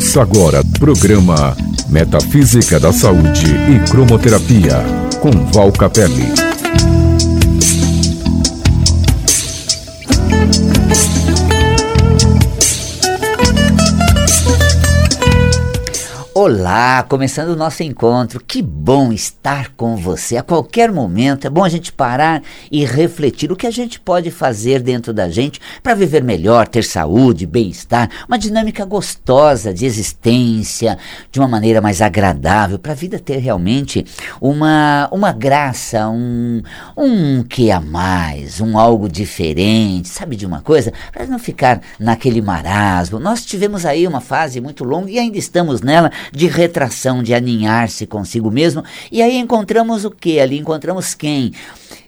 Ouça agora programa Metafísica da Saúde e Cromoterapia com Val Capelli. Olá, começando o nosso encontro. Que bom estar com você a qualquer momento. É bom a gente parar e refletir o que a gente pode fazer dentro da gente para viver melhor, ter saúde, bem-estar, uma dinâmica gostosa de existência, de uma maneira mais agradável, para a vida ter realmente uma, uma graça, um, um que a mais, um algo diferente, sabe de uma coisa? Para não ficar naquele marasmo. Nós tivemos aí uma fase muito longa e ainda estamos nela de retração, de aninhar-se consigo mesmo. E aí encontramos o que ali? Encontramos quem?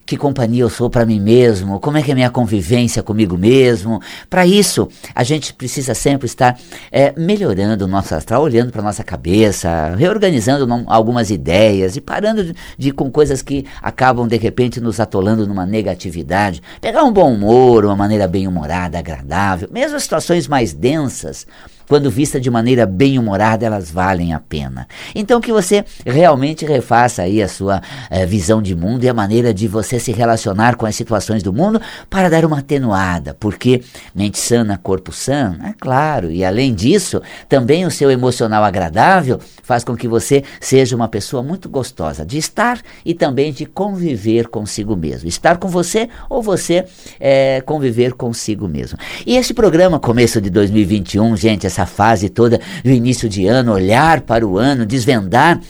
que companhia eu sou para mim mesmo, como é que é a minha convivência comigo mesmo. Para isso, a gente precisa sempre estar é, melhorando o nosso astral, olhando para nossa cabeça, reorganizando algumas ideias e parando de, de, com coisas que acabam de repente nos atolando numa negatividade. Pegar um bom humor, uma maneira bem humorada, agradável, mesmo as situações mais densas quando vista de maneira bem humorada, elas valem a pena. Então que você realmente refaça aí a sua eh, visão de mundo e a maneira de você se relacionar com as situações do mundo para dar uma atenuada, porque mente sana, corpo sano, é claro, e além disso, também o seu emocional agradável faz com que você seja uma pessoa muito gostosa de estar e também de conviver consigo mesmo. Estar com você ou você é, conviver consigo mesmo. E esse programa, começo de 2021, gente, essa fase toda do início de ano, olhar para o ano, desvendar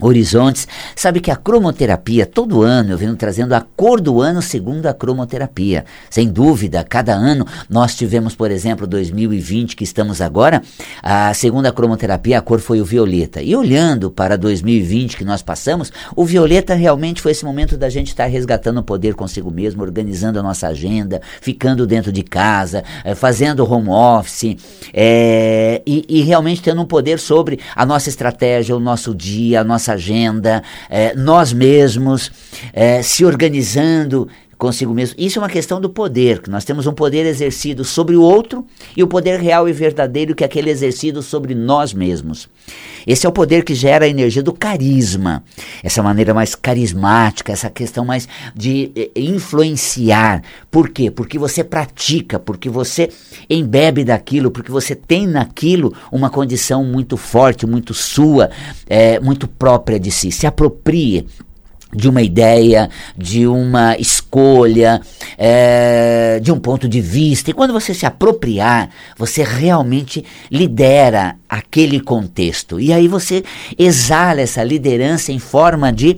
horizontes. Sabe que a cromoterapia, todo ano eu venho trazendo a cor do ano segundo a cromoterapia. Sem dúvida, cada ano nós tivemos, por exemplo, 2020 que estamos agora, a segunda cromoterapia a cor foi o violeta. E olhando para 2020 que nós passamos, o violeta realmente foi esse momento da gente estar resgatando o poder consigo mesmo, organizando a nossa agenda, ficando dentro de casa, eh, fazendo home office é, e, e realmente tendo um poder sobre a nossa estratégia, o nosso dia, a nossa nossa agenda, é, nós mesmos, é, se organizando consigo mesmo. Isso é uma questão do poder, que nós temos um poder exercido sobre o outro e o poder real e verdadeiro que é aquele exercido sobre nós mesmos. Esse é o poder que gera a energia do carisma, essa maneira mais carismática, essa questão mais de eh, influenciar. Por quê? Porque você pratica, porque você embebe daquilo, porque você tem naquilo uma condição muito forte, muito sua, é, muito própria de si. Se aproprie de uma ideia, de uma escolha, é, de um ponto de vista. E quando você se apropriar, você realmente lidera aquele contexto. E aí você exala essa liderança em forma de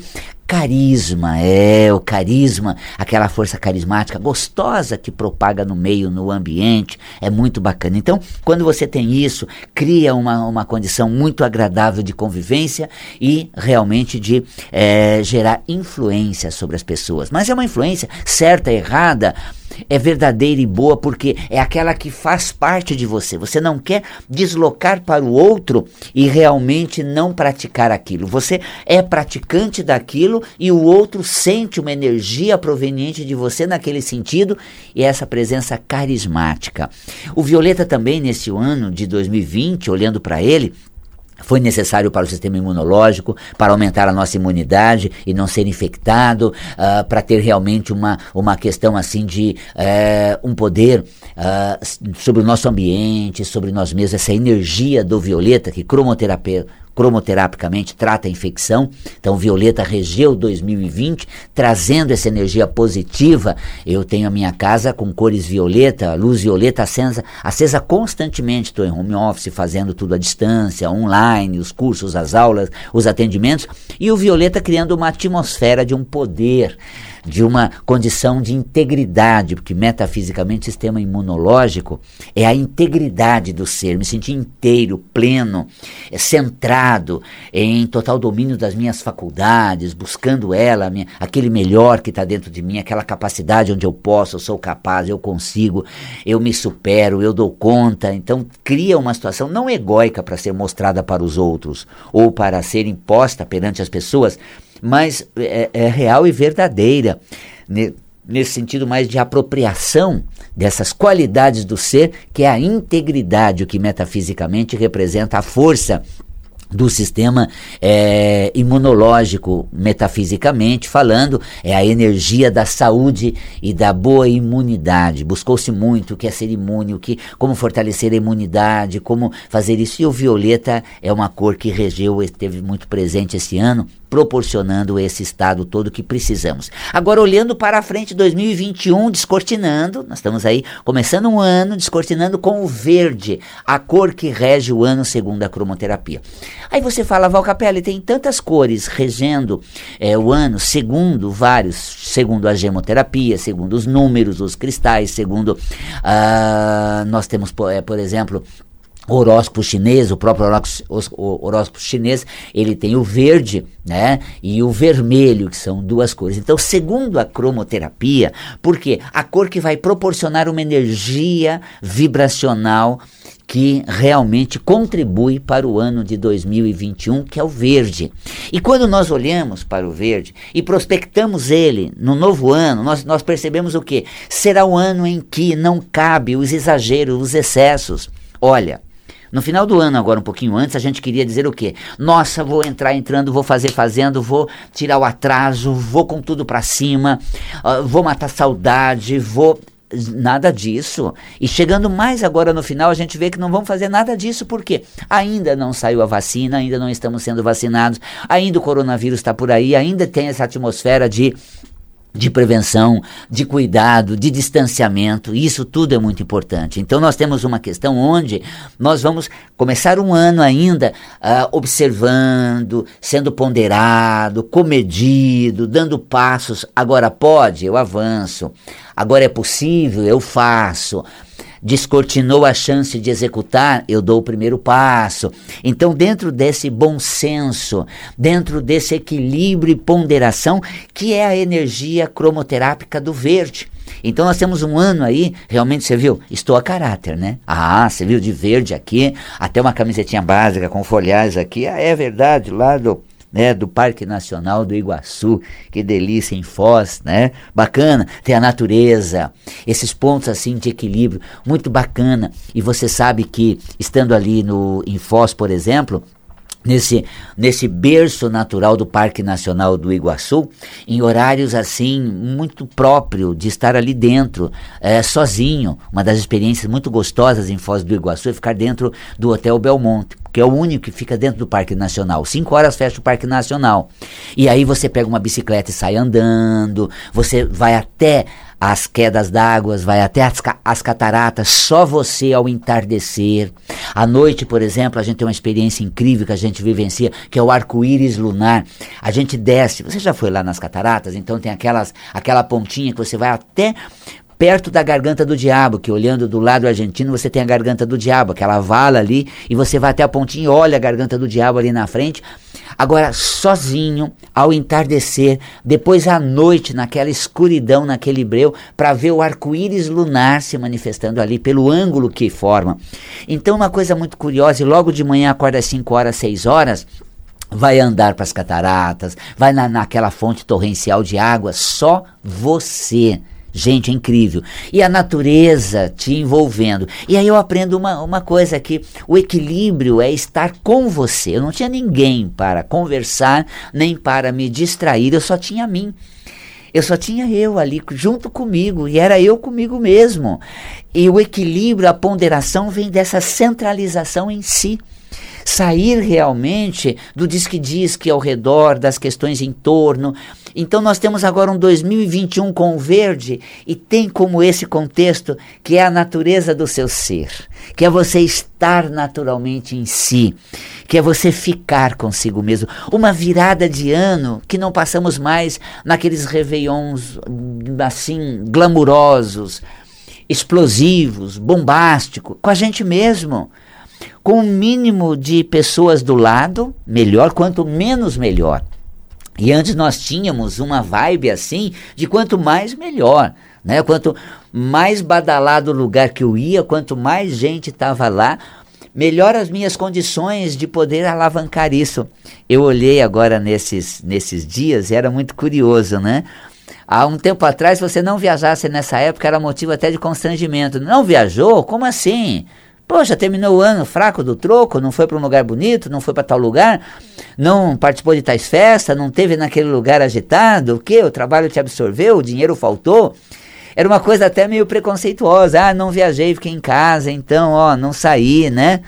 carisma, é o carisma, aquela força carismática gostosa que propaga no meio, no ambiente, é muito bacana. Então, quando você tem isso, cria uma, uma condição muito agradável de convivência e realmente de é, gerar influência sobre as pessoas. Mas é uma influência certa, errada, é verdadeira e boa porque é aquela que faz parte de você. Você não quer deslocar para o outro e realmente não praticar aquilo. Você é praticante daquilo e o outro sente uma energia proveniente de você naquele sentido e essa presença carismática. O Violeta também nesse ano de 2020, olhando para ele, foi necessário para o sistema imunológico, para aumentar a nossa imunidade e não ser infectado, uh, para ter realmente uma, uma questão assim de uh, um poder uh, sobre o nosso ambiente, sobre nós mesmos, essa energia do violeta que cromoterapia cromoterapicamente trata a infecção. Então, Violeta regeu 2020, trazendo essa energia positiva. Eu tenho a minha casa com cores violeta, luz violeta acesa, acesa constantemente. Estou em home office, fazendo tudo à distância, online, os cursos, as aulas, os atendimentos. E o Violeta criando uma atmosfera de um poder de uma condição de integridade, porque metafisicamente o sistema imunológico é a integridade do ser, me sentir inteiro, pleno, é, centrado, em total domínio das minhas faculdades, buscando ela, minha, aquele melhor que está dentro de mim, aquela capacidade onde eu posso, eu sou capaz, eu consigo, eu me supero, eu dou conta. Então cria uma situação não egóica para ser mostrada para os outros ou para ser imposta perante as pessoas, mas é, é real e verdadeira. nesse sentido mais de apropriação dessas qualidades do ser, que é a integridade, o que metafisicamente representa a força do sistema é, imunológico, metafisicamente falando, é a energia da saúde e da boa imunidade. Buscou-se muito o que é ser imune, o que, como fortalecer a imunidade, como fazer isso. E o violeta é uma cor que regeu, esteve muito presente esse ano, proporcionando esse estado todo que precisamos. Agora, olhando para a frente, 2021, descortinando, nós estamos aí começando um ano, descortinando com o verde, a cor que rege o ano segundo a cromoterapia. Aí você fala, Valcapelli, tem tantas cores regendo é, o ano, segundo vários, segundo a gemoterapia, segundo os números, os cristais, segundo. Uh, nós temos, por, é, exemplo, horóscopo chinês, o próprio o horóscopo chinês, ele tem o verde, né, e o vermelho, que são duas cores. Então, segundo a cromoterapia, porque a cor que vai proporcionar uma energia vibracional que realmente contribui para o ano de 2021, que é o verde. E quando nós olhamos para o verde e prospectamos ele no novo ano, nós, nós percebemos o que? Será o ano em que não cabe os exageros, os excessos. Olha, no final do ano, agora um pouquinho antes, a gente queria dizer o quê? Nossa, vou entrar entrando, vou fazer fazendo, vou tirar o atraso, vou com tudo para cima, uh, vou matar saudade, vou nada disso. E chegando mais agora no final, a gente vê que não vamos fazer nada disso, porque ainda não saiu a vacina, ainda não estamos sendo vacinados, ainda o coronavírus está por aí, ainda tem essa atmosfera de de prevenção, de cuidado, de distanciamento, isso tudo é muito importante. Então, nós temos uma questão onde nós vamos começar um ano ainda uh, observando, sendo ponderado, comedido, dando passos. Agora pode, eu avanço. Agora é possível, eu faço descortinou a chance de executar, eu dou o primeiro passo. Então, dentro desse bom senso, dentro desse equilíbrio e ponderação, que é a energia cromoterápica do verde. Então nós temos um ano aí, realmente você viu, estou a caráter, né? Ah, você viu de verde aqui, até uma camisetinha básica com folhagens aqui, ah, é verdade, lá do né, do Parque Nacional do Iguaçu, que delícia em Foz, né? Bacana, tem a natureza, esses pontos assim de equilíbrio, muito bacana. E você sabe que estando ali no em Foz, por exemplo, nesse, nesse berço natural do Parque Nacional do Iguaçu, em horários assim, muito próprio de estar ali dentro, é, sozinho. Uma das experiências muito gostosas em Foz do Iguaçu é ficar dentro do Hotel Belmonte, que é o único que fica dentro do Parque Nacional. Cinco horas fecha o Parque Nacional. E aí você pega uma bicicleta e sai andando, você vai até as quedas d'água, vai até as, as, cataratas, só você ao entardecer. À noite, por exemplo, a gente tem uma experiência incrível que a gente vivencia, que é o arco-íris lunar. A gente desce, você já foi lá nas cataratas, então tem aquelas, aquela pontinha que você vai até perto da garganta do diabo, que olhando do lado argentino você tem a garganta do diabo, aquela vala ali, e você vai até a pontinha e olha a garganta do diabo ali na frente. Agora, sozinho, ao entardecer, depois à noite, naquela escuridão, naquele breu, para ver o arco-íris lunar se manifestando ali pelo ângulo que forma. Então, uma coisa muito curiosa, e logo de manhã acorda às 5 horas, 6 horas, vai andar para as cataratas, vai na, naquela fonte torrencial de água, só você. Gente, é incrível. E a natureza te envolvendo. E aí eu aprendo uma, uma coisa aqui: o equilíbrio é estar com você. Eu não tinha ninguém para conversar, nem para me distrair, eu só tinha mim. Eu só tinha eu ali junto comigo e era eu comigo mesmo. E o equilíbrio, a ponderação vem dessa centralização em si sair realmente do diz-que-diz-que ao redor, das questões em torno. Então nós temos agora um 2021 com o verde e tem como esse contexto que é a natureza do seu ser, que é você estar naturalmente em si, que é você ficar consigo mesmo. Uma virada de ano que não passamos mais naqueles réveillons assim glamurosos, explosivos, bombásticos, com a gente mesmo com o mínimo de pessoas do lado, melhor, quanto menos melhor. E antes nós tínhamos uma vibe assim de quanto mais melhor, né? Quanto mais badalado o lugar que eu ia, quanto mais gente estava lá, melhor as minhas condições de poder alavancar isso. Eu olhei agora nesses, nesses dias e era muito curioso, né? há um tempo atrás, você não viajasse nessa época, era motivo até de constrangimento. Não viajou? Como assim? Poxa, terminou o ano fraco do troco, não foi para um lugar bonito, não foi para tal lugar, não participou de tais festas, não teve naquele lugar agitado, o que? O trabalho te absorveu, o dinheiro faltou. Era uma coisa até meio preconceituosa. Ah, não viajei, fiquei em casa, então, ó, não saí, né?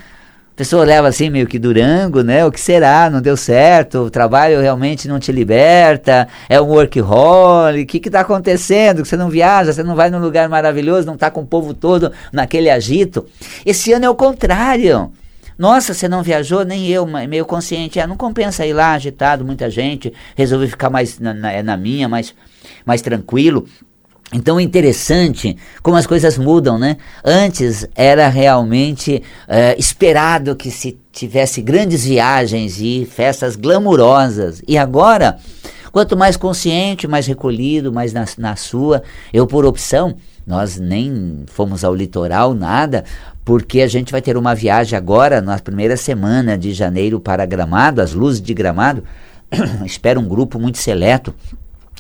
Pessoa leva assim meio que durango, né? O que será? Não deu certo? O trabalho realmente não te liberta? É um workaholic? O que está acontecendo? Você não viaja, você não vai num lugar maravilhoso, não está com o povo todo naquele agito. Esse ano é o contrário. Nossa, você não viajou? Nem eu, meio consciente. Ah, não compensa ir lá agitado, muita gente. Resolvi ficar mais na, na, na minha, mais, mais tranquilo. Então é interessante como as coisas mudam, né? Antes era realmente é, esperado que se tivesse grandes viagens e festas glamurosas. E agora, quanto mais consciente, mais recolhido, mais na, na sua, eu por opção, nós nem fomos ao litoral, nada, porque a gente vai ter uma viagem agora, na primeira semana de janeiro para Gramado, as luzes de Gramado. Espero um grupo muito seleto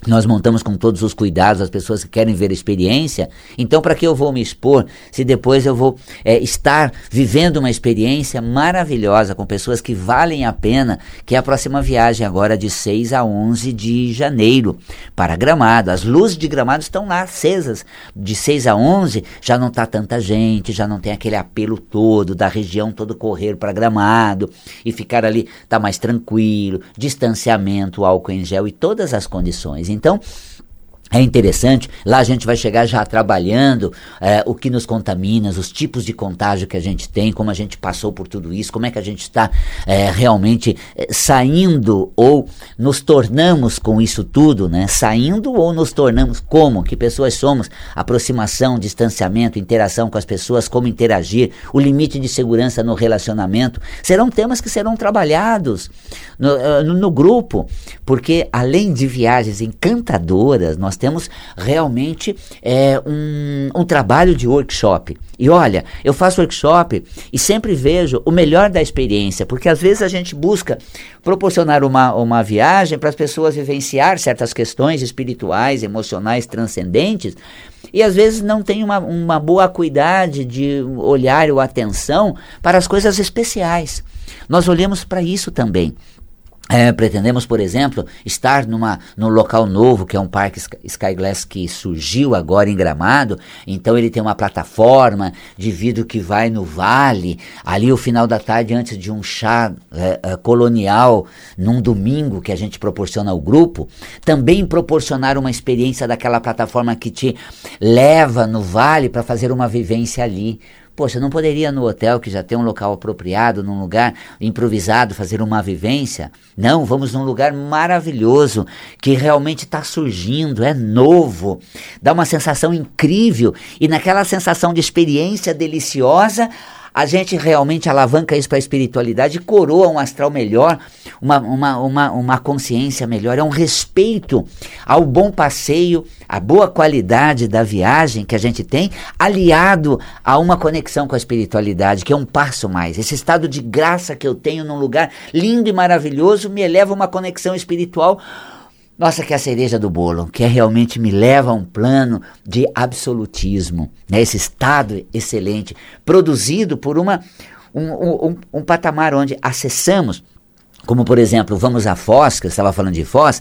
nós montamos com todos os cuidados as pessoas que querem ver a experiência. Então, para que eu vou me expor se depois eu vou é, estar vivendo uma experiência maravilhosa com pessoas que valem a pena? Que é a próxima viagem agora de 6 a 11 de janeiro para Gramado. As luzes de Gramado estão lá acesas. De 6 a 11 já não está tanta gente, já não tem aquele apelo todo da região todo correr para Gramado e ficar ali está mais tranquilo, distanciamento, álcool em gel e todas as condições. Então, é interessante, lá a gente vai chegar já trabalhando é, o que nos contamina, os tipos de contágio que a gente tem, como a gente passou por tudo isso, como é que a gente está é, realmente é, saindo ou nos tornamos com isso tudo, né? Saindo ou nos tornamos como? Que pessoas somos? Aproximação, distanciamento, interação com as pessoas, como interagir, o limite de segurança no relacionamento. Serão temas que serão trabalhados no, no, no grupo, porque além de viagens encantadoras, nós temos realmente é, um, um trabalho de workshop. E olha, eu faço workshop e sempre vejo o melhor da experiência, porque às vezes a gente busca proporcionar uma, uma viagem para as pessoas vivenciar certas questões espirituais, emocionais, transcendentes, e às vezes não tem uma, uma boa acuidade de olhar ou atenção para as coisas especiais. Nós olhamos para isso também. É, pretendemos, por exemplo, estar numa, num local novo, que é um parque Skyglass que surgiu agora em Gramado. Então ele tem uma plataforma de vidro que vai no vale, ali o final da tarde, antes de um chá é, é, colonial, num domingo que a gente proporciona ao grupo. Também proporcionar uma experiência daquela plataforma que te leva no vale para fazer uma vivência ali. Poxa, não poderia no hotel, que já tem um local apropriado, num lugar improvisado, fazer uma vivência? Não, vamos num lugar maravilhoso, que realmente está surgindo, é novo, dá uma sensação incrível, e naquela sensação de experiência deliciosa, a gente realmente alavanca isso para a espiritualidade coroa um astral melhor, uma, uma, uma, uma consciência melhor, é um respeito ao bom passeio, à boa qualidade da viagem que a gente tem, aliado a uma conexão com a espiritualidade, que é um passo mais. Esse estado de graça que eu tenho num lugar lindo e maravilhoso me eleva a uma conexão espiritual nossa, que é a cereja do bolo, que é realmente me leva a um plano de absolutismo, né? esse estado excelente, produzido por uma, um, um, um patamar onde acessamos, como por exemplo, vamos a Foz, que eu estava falando de Foz,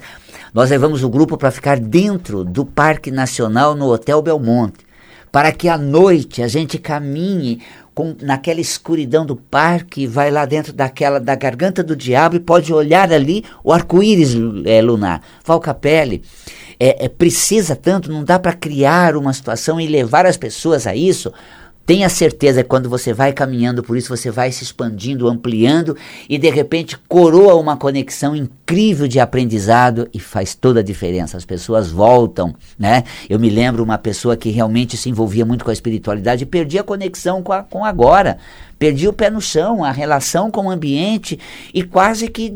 nós levamos o grupo para ficar dentro do Parque Nacional no Hotel Belmonte, para que à noite a gente caminhe com, naquela escuridão do parque, vai lá dentro daquela da garganta do diabo e pode olhar ali o arco-íris é, lunar. Valcapelli é, é, precisa tanto, não dá para criar uma situação e levar as pessoas a isso Tenha certeza que quando você vai caminhando por isso, você vai se expandindo, ampliando e de repente coroa uma conexão incrível de aprendizado e faz toda a diferença. As pessoas voltam, né? Eu me lembro uma pessoa que realmente se envolvia muito com a espiritualidade e perdia a conexão com, a, com agora. Perdia o pé no chão, a relação com o ambiente e quase que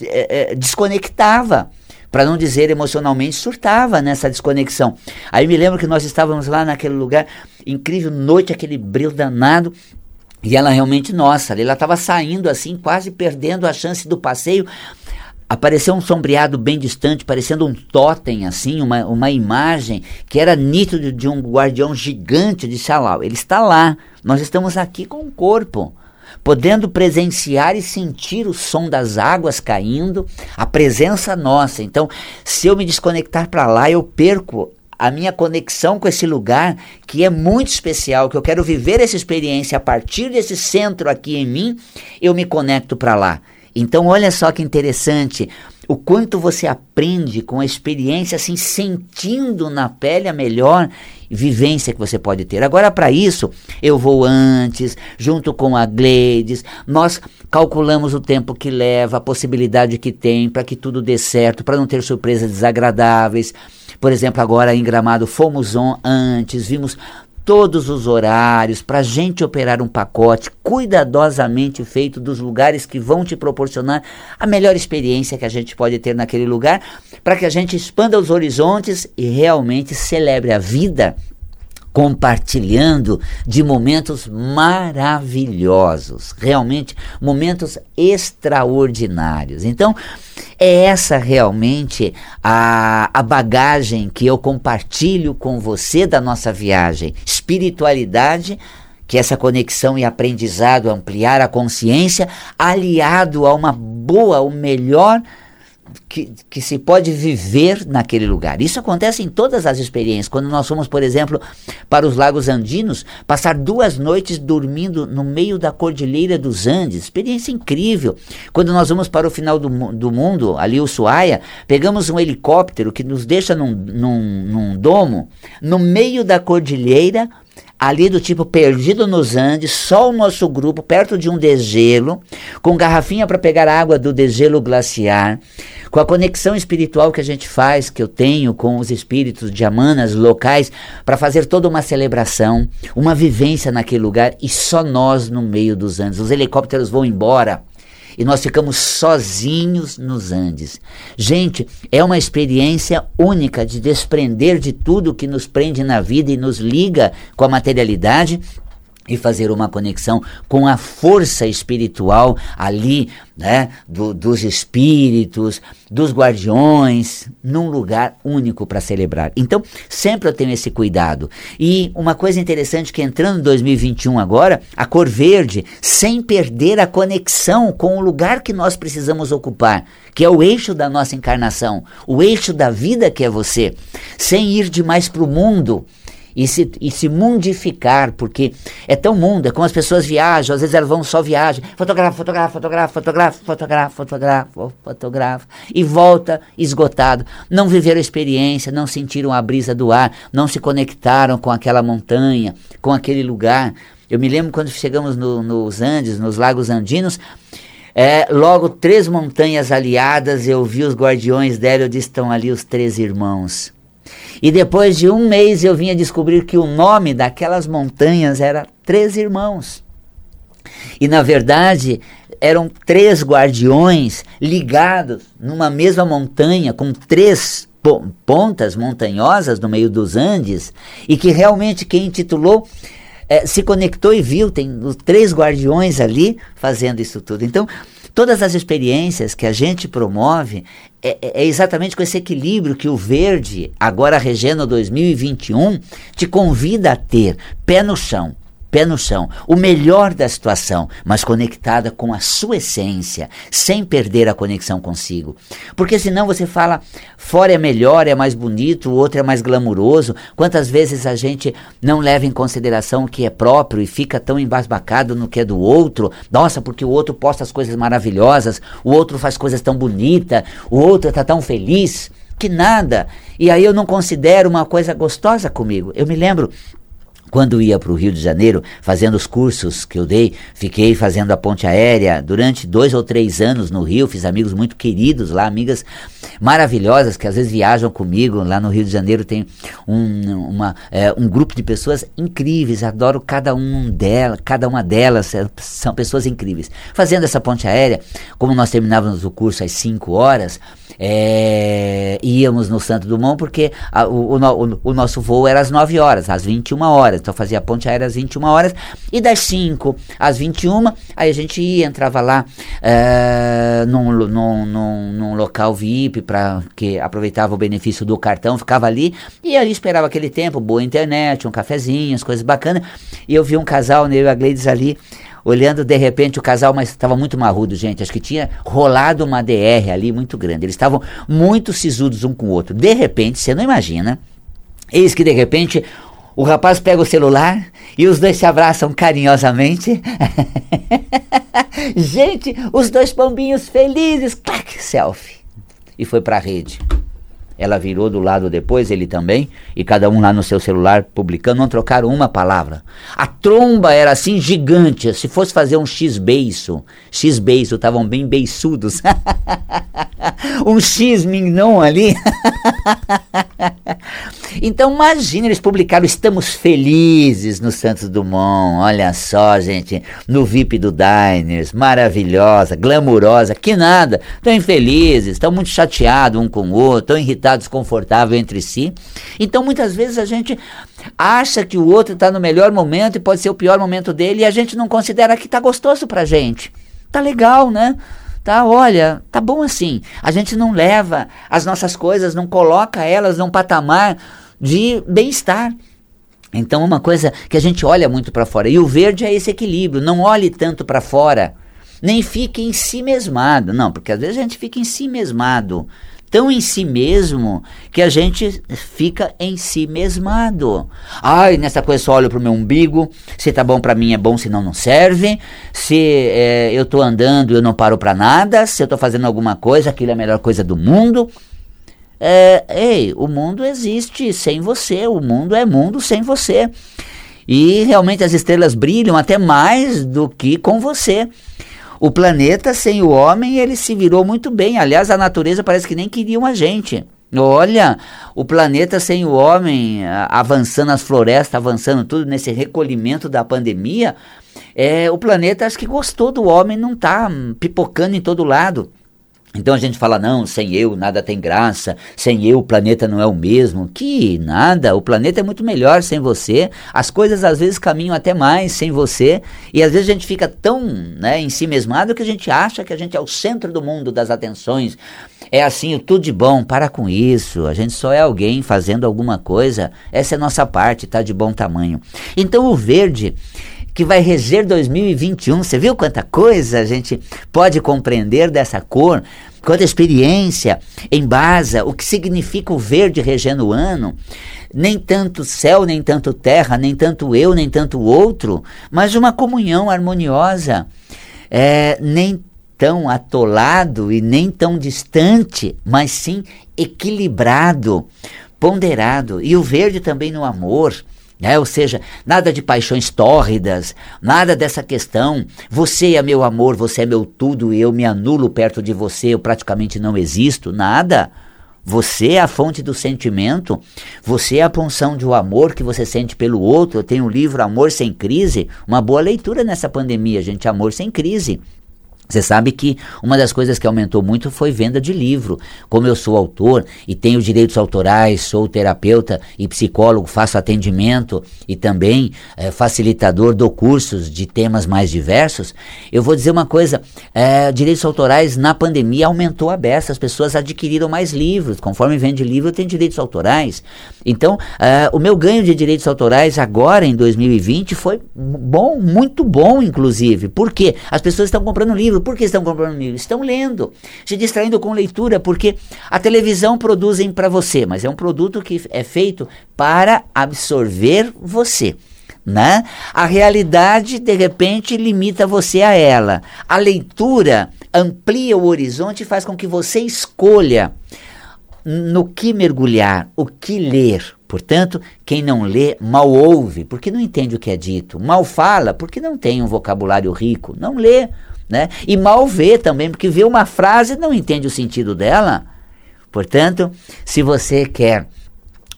é, é, desconectava para não dizer emocionalmente, surtava nessa desconexão. Aí me lembro que nós estávamos lá naquele lugar, incrível, noite, aquele brilho danado. E ela realmente, nossa, ela estava saindo assim, quase perdendo a chance do passeio. apareceu um sombreado bem distante, parecendo um totem, assim, uma, uma imagem que era nítido de um guardião gigante de Salau. Ele está lá, nós estamos aqui com o corpo podendo presenciar e sentir o som das águas caindo, a presença nossa. Então, se eu me desconectar para lá, eu perco a minha conexão com esse lugar que é muito especial, que eu quero viver essa experiência a partir desse centro aqui em mim, eu me conecto para lá. Então, olha só que interessante o quanto você aprende com a experiência, assim, sentindo na pele a melhor vivência que você pode ter. Agora, para isso, eu vou antes, junto com a Gleides, nós calculamos o tempo que leva, a possibilidade que tem para que tudo dê certo, para não ter surpresas desagradáveis. Por exemplo, agora em Gramado fomos on antes, vimos todos os horários, para a gente operar um pacote cuidadosamente feito dos lugares que vão te proporcionar a melhor experiência que a gente pode ter naquele lugar, para que a gente expanda os horizontes e realmente celebre a vida compartilhando de momentos maravilhosos, realmente momentos extraordinários. Então, é essa realmente a, a bagagem que eu compartilho com você da nossa viagem. Espiritualidade que essa conexão e aprendizado, ampliar a consciência, aliado a uma boa, o melhor que, que se pode viver naquele lugar. Isso acontece em todas as experiências. Quando nós fomos, por exemplo, para os Lagos Andinos, passar duas noites dormindo no meio da Cordilheira dos Andes, experiência incrível. Quando nós vamos para o final do, do mundo, ali o Suaia, pegamos um helicóptero que nos deixa num, num, num domo, no meio da cordilheira, ali do tipo perdido nos Andes, só o nosso grupo, perto de um degelo, com garrafinha para pegar água do degelo glaciar, com a conexão espiritual que a gente faz, que eu tenho com os espíritos de amanas locais, para fazer toda uma celebração, uma vivência naquele lugar e só nós no meio dos Andes. Os helicópteros vão embora e nós ficamos sozinhos nos Andes. Gente, é uma experiência única de desprender de tudo que nos prende na vida e nos liga com a materialidade e fazer uma conexão com a força espiritual ali, né, do, dos espíritos, dos guardiões, num lugar único para celebrar. Então, sempre eu tenho esse cuidado. E uma coisa interessante que entrando em 2021 agora, a cor verde, sem perder a conexão com o lugar que nós precisamos ocupar, que é o eixo da nossa encarnação, o eixo da vida que é você, sem ir demais para o mundo, e se, e se mundificar, porque é tão mundo, é como as pessoas viajam, às vezes elas vão só viagem, fotografa, fotografa, fotografa, fotografa, fotografa, fotografa, fotografa, e volta esgotado. Não viveram a experiência, não sentiram a brisa do ar, não se conectaram com aquela montanha, com aquele lugar. Eu me lembro quando chegamos no, nos Andes, nos Lagos Andinos, é, logo três montanhas aliadas, eu vi os guardiões dela, eu disse, estão ali os três irmãos. E depois de um mês eu vinha descobrir que o nome daquelas montanhas era Três Irmãos. E na verdade eram três guardiões ligados numa mesma montanha com três pontas montanhosas no meio dos Andes e que realmente quem intitulou é, se conectou e viu, tem os três guardiões ali fazendo isso tudo. Então, Todas as experiências que a gente promove é, é, é exatamente com esse equilíbrio que o Verde, agora Regeno 2021, te convida a ter pé no chão pé no chão, o melhor da situação, mas conectada com a sua essência, sem perder a conexão consigo. Porque senão você fala, fora é melhor, é mais bonito, o outro é mais glamuroso. Quantas vezes a gente não leva em consideração o que é próprio e fica tão embasbacado no que é do outro? Nossa, porque o outro posta as coisas maravilhosas, o outro faz coisas tão bonitas, o outro está tão feliz. Que nada. E aí eu não considero uma coisa gostosa comigo. Eu me lembro quando ia para o Rio de Janeiro, fazendo os cursos que eu dei, fiquei fazendo a ponte aérea durante dois ou três anos no Rio, fiz amigos muito queridos lá, amigas maravilhosas que às vezes viajam comigo. Lá no Rio de Janeiro tem um, uma, é, um grupo de pessoas incríveis, adoro cada um dela, cada uma delas, é, são pessoas incríveis. Fazendo essa ponte aérea, como nós terminávamos o curso às 5 horas, é, íamos no Santo Dumont porque a, o, o, o, nosso voo era às 9 horas, às 21 horas. Então fazia a ponte aérea às 21 horas, e das 5 às 21, aí a gente ia, entrava lá uh, num, num, num, num, local VIP, para que aproveitava o benefício do cartão, ficava ali, e ali esperava aquele tempo, boa internet, um cafezinho, as coisas bacanas, e eu vi um casal, né, eu e a Gleides ali, olhando de repente o casal, mas estava muito marrudo, gente. Acho que tinha rolado uma DR ali muito grande. Eles estavam muito sisudos um com o outro. De repente, você não imagina, eis que de repente o rapaz pega o celular e os dois se abraçam carinhosamente. gente, os dois pombinhos felizes, clac, selfie. E foi para a rede. Ela virou do lado depois, ele também, e cada um lá no seu celular publicando, não trocaram uma palavra. A tromba era assim gigante, se fosse fazer um X-beiço, X-beiço, estavam bem beiçudos. um X-mignon ali. então imagina, eles publicaram Estamos Felizes no Santos Dumont, olha só gente, no VIP do Diners, maravilhosa, glamurosa, que nada, estão infelizes, estão muito chateados um com o outro, estão irritados, desconfortáveis entre si. Então muitas vezes a gente acha que o outro está no melhor momento e pode ser o pior momento dele e a gente não considera que está gostoso pra gente. Tá legal, né? Tá? Olha, tá bom assim. A gente não leva as nossas coisas, não coloca elas num patamar de bem-estar. Então, uma coisa que a gente olha muito para fora. E o verde é esse equilíbrio. Não olhe tanto para fora. Nem fique em si mesmado. Não, porque às vezes a gente fica em si mesmado tão em si mesmo que a gente fica em si mesmado. Ai, nessa coisa só olho pro meu umbigo, se tá bom para mim é bom, se não não serve. Se é, eu tô andando eu não paro para nada, se eu tô fazendo alguma coisa, aquilo é a melhor coisa do mundo. É, ei, o mundo existe sem você, o mundo é mundo sem você. E realmente as estrelas brilham até mais do que com você. O planeta sem o homem, ele se virou muito bem. Aliás, a natureza parece que nem queria a gente. Olha, o planeta sem o homem, avançando as florestas, avançando tudo nesse recolhimento da pandemia, é, o planeta acho que gostou do homem não tá pipocando em todo lado. Então a gente fala, não, sem eu nada tem graça, sem eu o planeta não é o mesmo. Que nada, o planeta é muito melhor sem você, as coisas às vezes caminham até mais sem você, e às vezes a gente fica tão né, em si mesmado que a gente acha que a gente é o centro do mundo das atenções. É assim, o tudo de bom, para com isso, a gente só é alguém fazendo alguma coisa, essa é a nossa parte, tá de bom tamanho. Então o verde que vai reger 2021. Você viu quanta coisa a gente pode compreender dessa cor? Quanta experiência embasa o que significa o verde regendo o ano. Nem tanto céu, nem tanto terra, nem tanto eu, nem tanto outro, mas uma comunhão harmoniosa. É, nem tão atolado e nem tão distante, mas sim equilibrado, ponderado. E o verde também no amor né? Ou seja, nada de paixões tórridas, nada dessa questão. Você é meu amor, você é meu tudo eu me anulo perto de você, eu praticamente não existo, nada. Você é a fonte do sentimento, você é a punção de um amor que você sente pelo outro. Eu tenho o livro Amor Sem Crise, uma boa leitura nessa pandemia, gente. Amor Sem Crise. Você sabe que uma das coisas que aumentou muito foi venda de livro. Como eu sou autor e tenho direitos autorais, sou terapeuta e psicólogo, faço atendimento e também é, facilitador do cursos de temas mais diversos, eu vou dizer uma coisa: é, direitos autorais na pandemia aumentou a beça, as pessoas adquiriram mais livros. Conforme vende livro, tem direitos autorais. Então, é, o meu ganho de direitos autorais agora em 2020 foi bom, muito bom, inclusive. Por quê? As pessoas estão comprando livro por que estão comprando livro? Estão lendo, se distraindo com leitura, porque a televisão produzem para você, mas é um produto que é feito para absorver você. Né? A realidade, de repente, limita você a ela. A leitura amplia o horizonte e faz com que você escolha no que mergulhar, o que ler. Portanto, quem não lê, mal ouve, porque não entende o que é dito. Mal fala, porque não tem um vocabulário rico. Não lê, né? E mal vê também, porque vê uma frase e não entende o sentido dela. Portanto, se você quer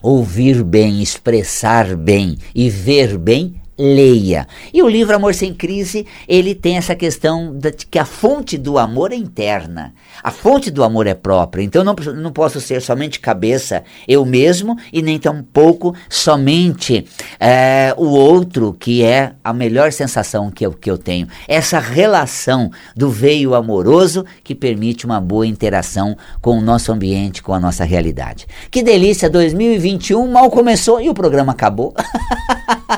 ouvir bem, expressar bem e ver bem, leia. E o livro Amor Sem Crise, ele tem essa questão de que a fonte do amor é interna. A fonte do amor é própria. Então não, não posso ser somente cabeça, eu mesmo, e nem tampouco somente é, o outro, que é a melhor sensação que eu, que eu tenho. Essa relação do veio amoroso que permite uma boa interação com o nosso ambiente, com a nossa realidade. Que delícia, 2021 mal começou e o programa acabou.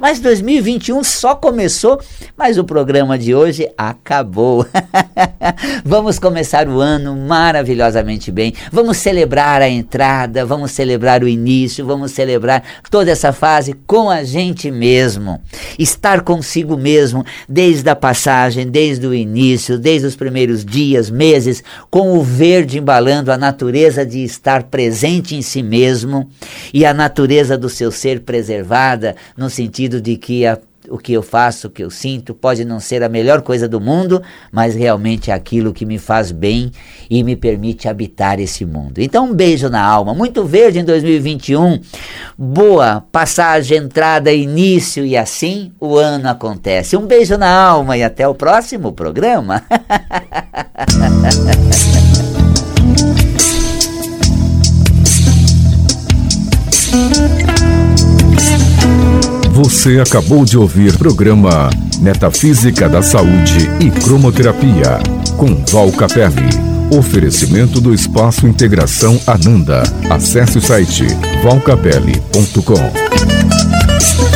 Mas 2021 só começou, mas o programa de hoje acabou. vamos começar o ano maravilhosamente bem. Vamos celebrar a entrada, vamos celebrar o início, vamos celebrar toda essa fase com a gente mesmo. Estar consigo mesmo desde a passagem, desde o início, desde os primeiros dias, meses, com o verde embalando a natureza de estar presente em si mesmo e a natureza do seu ser preservada no sentido de que a o que eu faço, o que eu sinto, pode não ser a melhor coisa do mundo, mas realmente é aquilo que me faz bem e me permite habitar esse mundo. Então, um beijo na alma, muito verde em 2021, boa passagem, entrada, início e assim o ano acontece. Um beijo na alma e até o próximo programa. Você acabou de ouvir programa Metafísica da Saúde e Cromoterapia com Val Capelli. Oferecimento do Espaço Integração Ananda. Acesse o site valcapelli.com.